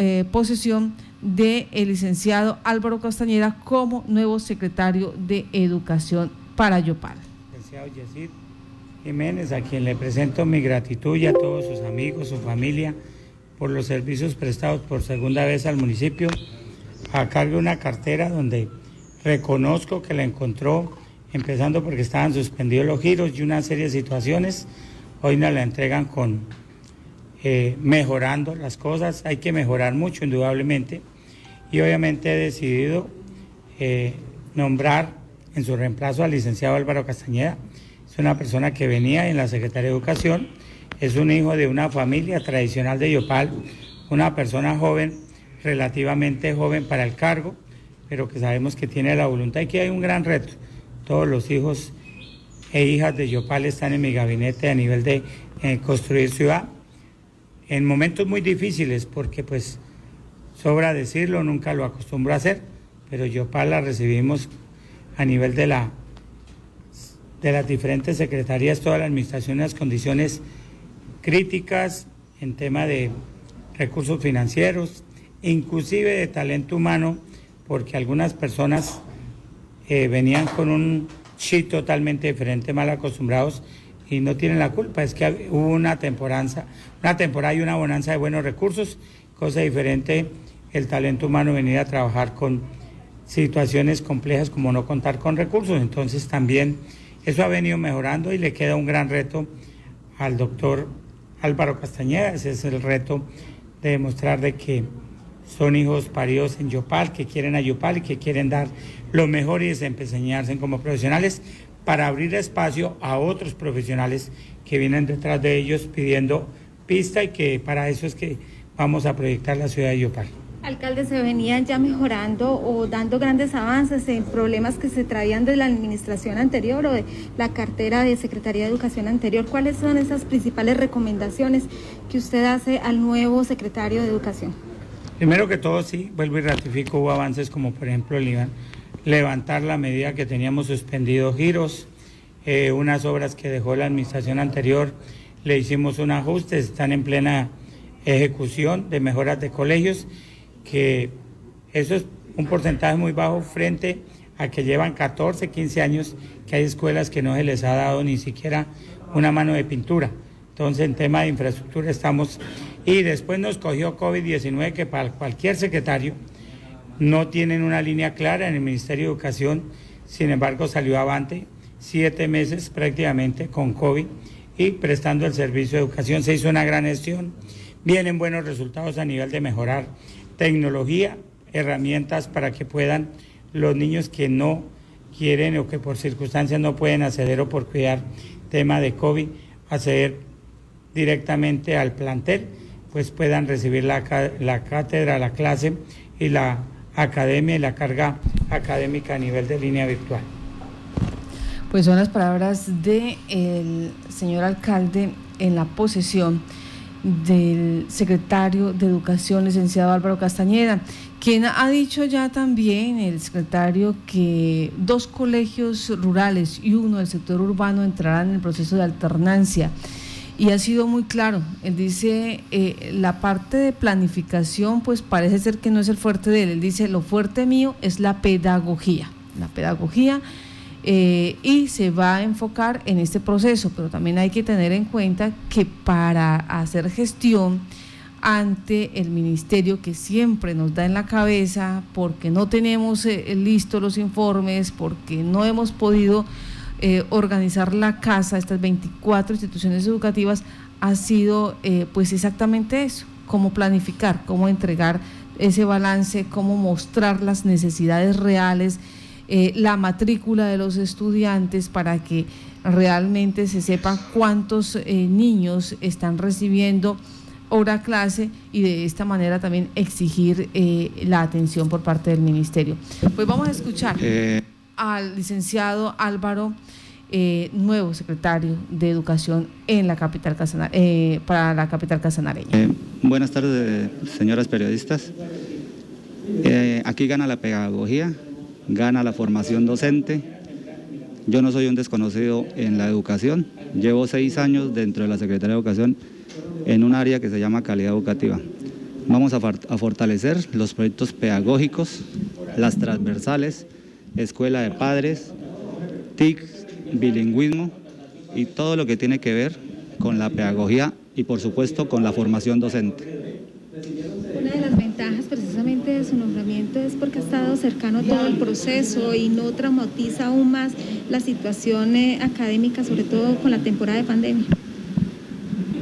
eh, posesión del licenciado Álvaro Castañeda como nuevo secretario de Educación para Yopal. Licenciado Yesid Jiménez, a quien le presento mi gratitud y a todos sus amigos, su familia, por los servicios prestados por segunda vez al municipio, a cargo de una cartera donde reconozco que la encontró, empezando porque estaban suspendidos los giros y una serie de situaciones, hoy nos la entregan con eh, mejorando las cosas, hay que mejorar mucho indudablemente. Y obviamente he decidido eh, nombrar en su reemplazo al licenciado Álvaro Castañeda. Es una persona que venía en la Secretaría de Educación, es un hijo de una familia tradicional de Yopal, una persona joven, relativamente joven para el cargo, pero que sabemos que tiene la voluntad. Y que hay un gran reto. Todos los hijos e hijas de Yopal están en mi gabinete a nivel de eh, construir ciudad en momentos muy difíciles, porque pues sobra decirlo, nunca lo acostumbro a hacer, pero Yopal la recibimos a nivel de la de las diferentes secretarías, toda la administración en las condiciones críticas en tema de recursos financieros, inclusive de talento humano, porque algunas personas eh, venían con un chip totalmente diferente, mal acostumbrados, y no tienen la culpa, es que hubo una temporada, una temporada y una bonanza de buenos recursos, cosa diferente el talento humano venir a trabajar con situaciones complejas como no contar con recursos, entonces también eso ha venido mejorando y le queda un gran reto al doctor Álvaro Castañeda, ese es el reto de demostrar de que son hijos paridos en Yopal, que quieren a Yopal y que quieren dar lo mejor y desempeñarse como profesionales, para abrir espacio a otros profesionales que vienen detrás de ellos pidiendo pista y que para eso es que vamos a proyectar la ciudad de Yopal. Alcalde, se venían ya mejorando o dando grandes avances en problemas que se traían de la administración anterior o de la cartera de Secretaría de Educación anterior. ¿Cuáles son esas principales recomendaciones que usted hace al nuevo secretario de Educación? Primero que todo, sí, vuelvo y ratifico, hubo avances como por ejemplo el IVAN levantar la medida que teníamos suspendido giros, eh, unas obras que dejó la administración anterior, le hicimos un ajuste, están en plena ejecución de mejoras de colegios, que eso es un porcentaje muy bajo frente a que llevan 14, 15 años que hay escuelas que no se les ha dado ni siquiera una mano de pintura. Entonces, en tema de infraestructura estamos... Y después nos cogió COVID-19, que para cualquier secretario no tienen una línea clara en el Ministerio de Educación, sin embargo salió avante siete meses prácticamente con COVID y prestando el servicio de educación. Se hizo una gran gestión, vienen buenos resultados a nivel de mejorar tecnología, herramientas para que puedan los niños que no quieren o que por circunstancias no pueden acceder o por cuidar tema de COVID, acceder directamente al plantel, pues puedan recibir la, la cátedra, la clase y la academia y la carga académica a nivel de línea virtual. Pues son las palabras del señor alcalde en la posesión del secretario de Educación, licenciado Álvaro Castañeda, quien ha dicho ya también, el secretario, que dos colegios rurales y uno del sector urbano entrarán en el proceso de alternancia y ha sido muy claro. Él dice, eh, la parte de planificación, pues parece ser que no es el fuerte de él. Él dice, lo fuerte mío es la pedagogía. La pedagogía eh, y se va a enfocar en este proceso, pero también hay que tener en cuenta que para hacer gestión ante el ministerio que siempre nos da en la cabeza porque no tenemos eh, listos los informes, porque no hemos podido eh, organizar la casa, estas 24 instituciones educativas, ha sido eh, pues exactamente eso, cómo planificar, cómo entregar ese balance, cómo mostrar las necesidades reales, eh, la matrícula de los estudiantes para que realmente se sepa cuántos niños están recibiendo hora clase y de esta manera también exigir la atención por parte del ministerio. Pues vamos a escuchar al licenciado Álvaro, eh, nuevo secretario de Educación en la capital eh, para la capital casanareña. Eh, buenas tardes, señoras periodistas. aquí gana la pedagogía, gana la formación docente. Yo no soy un desconocido en la educación. Llevo seis años dentro de la Secretaría de Educación en un área que se llama calidad educativa. Vamos a, fortalecer los proyectos pedagógicos, las transversales, escuela de padres, TIC, bilingüismo y todo lo que tiene que ver con la pedagogía y por supuesto con la formación docente. Una de las ventajas precisamente de su nombramiento es porque ha estado cercano a todo el proceso y no traumatiza aún más la situación eh, académica, sobre todo con la temporada de pandemia.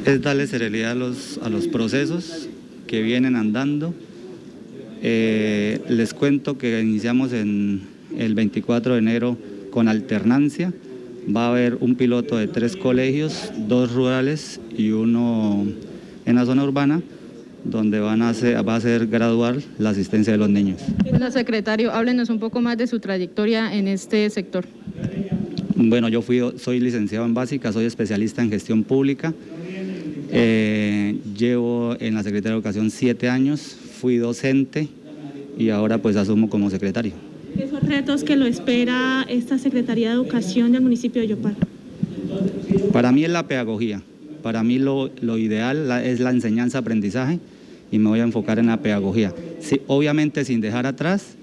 Es darle serenidad a los, a los procesos que vienen andando. Eh, les cuento que iniciamos en el 24 de enero con alternancia. Va a haber un piloto de tres colegios, dos rurales y uno en la zona urbana, donde van a va a ser graduar la asistencia de los niños. Bueno, secretario, háblenos un poco más de su trayectoria en este sector. Bueno, yo fui, soy licenciado en básica, soy especialista en gestión pública. Eh, llevo en la Secretaría de Educación siete años, fui docente y ahora pues asumo como secretario. ¿Qué son retos que lo espera esta Secretaría de Educación del municipio de Yopal? Para mí es la pedagogía, para mí lo, ideal es la enseñanza-aprendizaje y me voy a enfocar en la pedagogía. Obviamente sin dejar atrás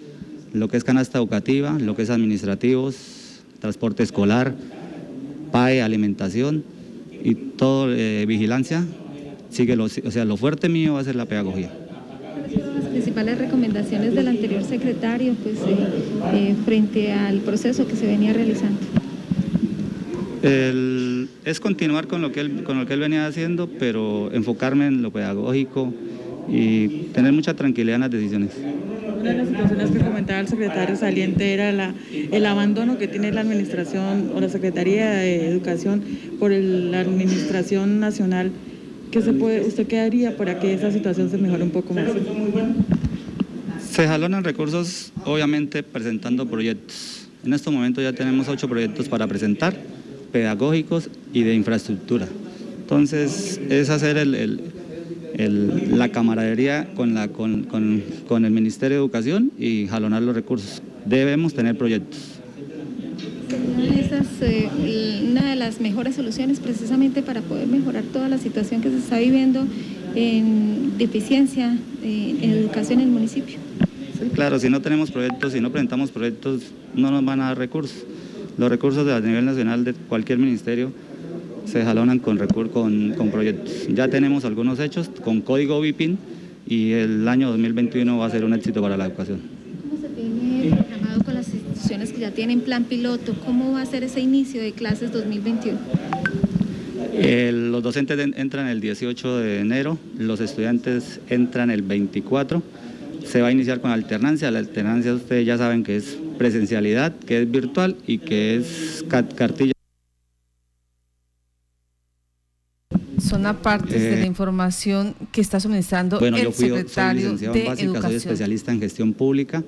lo que es canasta educativa, lo que es administrativos, transporte escolar, PAE, alimentación y todo, eh, vigilancia, sigue lo, o sea, lo fuerte mío va a ser la pedagogía. ¿Cuáles fueron las principales recomendaciones del anterior secretario pues, eh, eh, frente al proceso que se venía realizando? es continuar con lo, que él, con lo que él venía haciendo, pero enfocarme en lo pedagógico y tener mucha tranquilidad en las decisiones. Una de las situaciones que comentaba el secretario saliente era la, el abandono que tiene la administración o la Secretaría de Educación por la administración nacional. ¿Qué se puede, ¿Usted qué haría para que esa situación se mejore un poco más? Se jalonan recursos, obviamente, presentando proyectos. En este momento ya tenemos ocho proyectos para presentar, pedagógicos y de infraestructura. Entonces, es hacer el la camaradería con, la, con, con, el Ministerio de Educación y jalonar los recursos. Debemos tener proyectos. Eh, una de las mejores soluciones precisamente para poder mejorar toda la situación que se está viviendo en deficiencia eh, en educación en el municipio. Sí, claro, si no tenemos proyectos, si no presentamos proyectos, no nos van a dar recursos. Los recursos a nivel nacional de cualquier ministerio se jalonan con, con, con proyectos. Ya tenemos algunos hechos con código BIPIN y el año 2021 va a ser un éxito para la educación. ¿Cómo se tiene programado con las instituciones que ya tienen plan piloto? ¿Cómo va a ser ese inicio de clases 2021? los docentes entran el 18 de enero, los estudiantes entran el 24. Se va a iniciar con alternancia. La alternancia ustedes ya saben que es presencialidad, que es virtual y que es cartilla. son aparte de la eh, información que está suministrando bueno, el yo fui, secretario soy de básica, Soy especialista en gestión pública.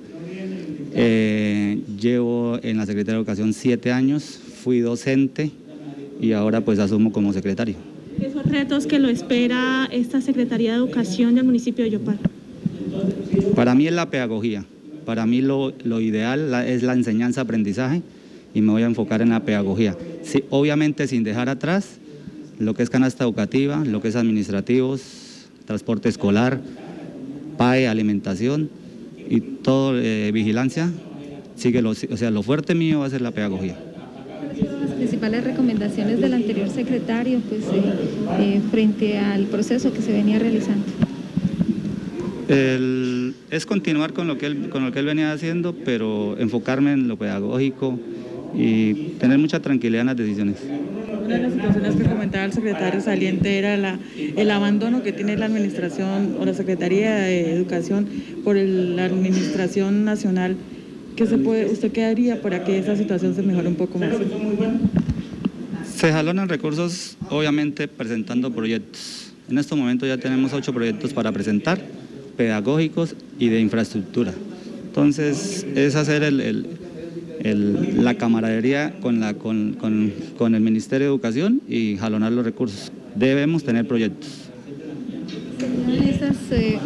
Eh, llevo en la Secretaría de Educación siete años, fui docente y ahora pues asumo como secretario. ¿Qué son retos que lo espera esta Secretaría de Educación del municipio de Yopal? Para mí es la pedagogía, para mí lo, ideal es la enseñanza-aprendizaje y me voy a enfocar en la pedagogía. Sí, obviamente sin dejar atrás lo que es canasta educativa, lo que es administrativos, transporte escolar, PAE, alimentación y todo, eh, vigilancia, sigue lo, o sea, lo fuerte mío va a ser la pedagogía. ¿Cuáles fueron las principales recomendaciones del anterior secretario pues, eh, eh, frente al proceso que se venía realizando? es continuar con lo, que él, con lo que él venía haciendo, pero enfocarme en lo pedagógico y tener mucha tranquilidad en las decisiones. Una de las situaciones que comentaba el secretario saliente era la, el abandono que tiene la administración o la Secretaría de Educación por la administración nacional. ¿Qué se puede, ¿Usted qué haría para que esa situación se mejore un poco más? Se jalonan recursos, obviamente, presentando proyectos. En este momento ya tenemos ocho proyectos para presentar, pedagógicos y de infraestructura. Entonces, es hacer el la camaradería con, la, con, con, el Ministerio de Educación y jalonar los recursos. Debemos tener proyectos. Eh,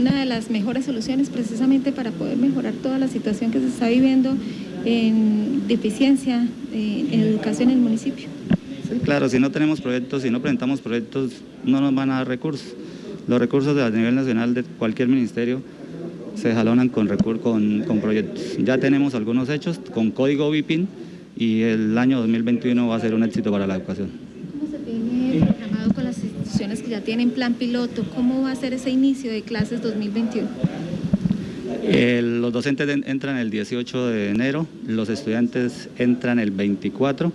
una de las mejores soluciones precisamente para poder mejorar toda la situación que se está viviendo en deficiencia eh, en educación en el municipio. Sí, claro, si no tenemos proyectos, si no presentamos proyectos, no nos van a dar recursos. Los recursos a nivel nacional de cualquier ministerio se jalonan con, con, con proyectos. Ya tenemos algunos hechos con código BIPIN y el año 2021 va a ser un éxito para la educación. ¿Cómo se tiene programado con las instituciones que ya tienen plan piloto? ¿Cómo va a ser ese inicio de clases 2021? los docentes entran el 18 de enero, los estudiantes entran el 24.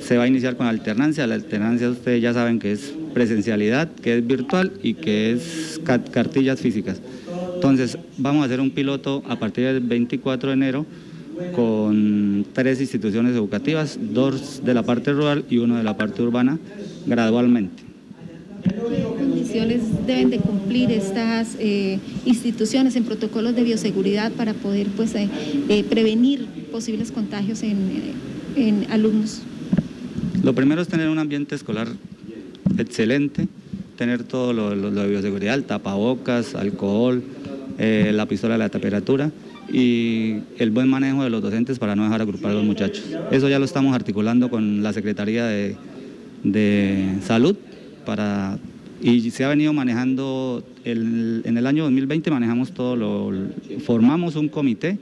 Se va a iniciar con alternancia. La alternancia ustedes ya saben que es presencialidad, que es virtual y que es cartillas físicas. Entonces, vamos a hacer un piloto a partir del 24 de enero con tres instituciones educativas, dos de la parte rural y uno de la parte urbana, gradualmente. ¿Qué condiciones deben de cumplir estas eh, instituciones en protocolos de bioseguridad para poder pues, eh, eh, prevenir posibles contagios en, alumnos? Lo primero es tener un ambiente escolar excelente, tener todo lo, lo de bioseguridad, el tapabocas, alcohol, eh, la pistola de la temperatura y el buen manejo de los docentes para no dejar agrupar a los muchachos. Eso ya lo estamos articulando con la Secretaría de, Salud para, y se ha venido manejando, en el año 2020 manejamos todo, lo, formamos un comité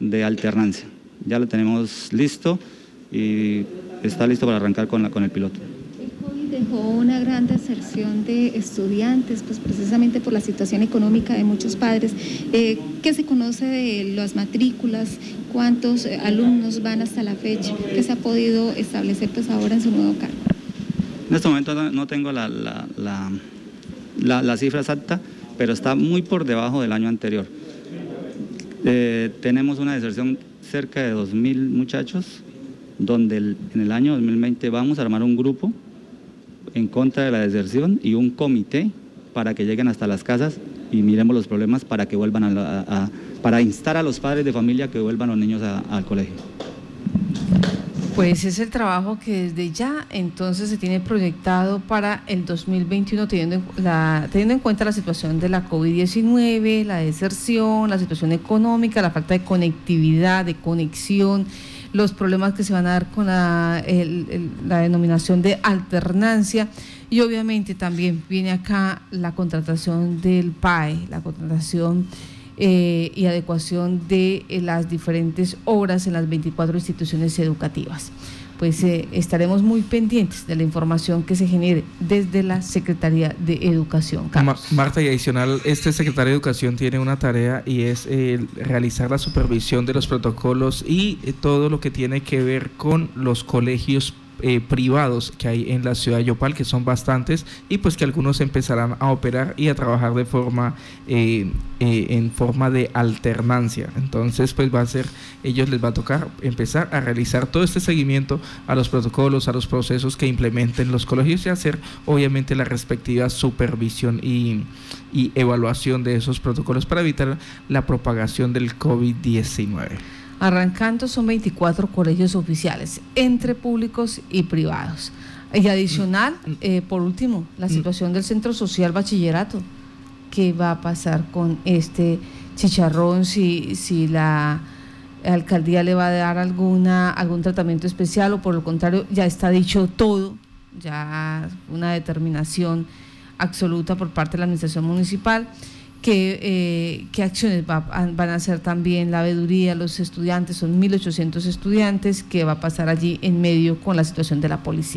de alternancia. Ya lo tenemos listo y está listo para arrancar con, la, con el piloto dejó una gran deserción de estudiantes, pues precisamente por la situación económica de muchos padres. Eh, ¿Qué se conoce de las matrículas? ¿Cuántos eh, alumnos van hasta la fecha? ¿Qué se ha podido establecer pues ahora en su nuevo cargo? En este momento no tengo la, la, cifra exacta, pero está muy por debajo del año anterior. Eh, tenemos una deserción cerca de 2.000 muchachos, donde en el año 2020 vamos a armar un grupo en contra de la deserción y un comité para que lleguen hasta las casas y miremos los problemas para que vuelvan a, para instar a los padres de familia que vuelvan los niños al colegio. Pues es el trabajo que desde ya entonces se tiene proyectado para el 2021 teniendo, la, teniendo en cuenta la situación de la COVID-19, la deserción, la situación económica, la falta de conectividad, de conexión los problemas que se van a dar con la, la denominación de alternancia. Y obviamente también viene acá la contratación del PAE, la contratación eh, y adecuación de eh, las diferentes obras en las 24 instituciones educativas pues eh, estaremos muy pendientes de la información que se genere desde la Secretaría de Educación. Marta, y adicional, este secretario de Educación tiene una tarea y es eh, realizar la supervisión de los protocolos y todo lo que tiene que ver con los colegios eh, privados que hay en la ciudad de Yopal, que son bastantes, y pues que algunos empezarán a operar y a trabajar de forma, eh, eh, en forma de alternancia. Entonces, pues va a ser, ellos les va a tocar empezar a realizar todo este seguimiento a los protocolos, a los procesos que implementen los colegios y hacer, obviamente, la respectiva supervisión y, y evaluación de esos protocolos para evitar la propagación del COVID-19. Arrancando son 24 colegios oficiales, entre públicos y privados. Y adicional, mm. Eh, por último, la mm. situación del Centro Social Bachillerato. ¿Qué va a pasar con este chicharrón si, si la alcaldía le va a dar alguna, algún tratamiento especial o por lo contrario ya está dicho todo, ya una determinación absoluta por parte de la administración municipal? Qué, eh, qué acciones van a hacer también la veeduría, los estudiantes, son 1.800 estudiantes, qué va a pasar allí en medio con la situación de la policía.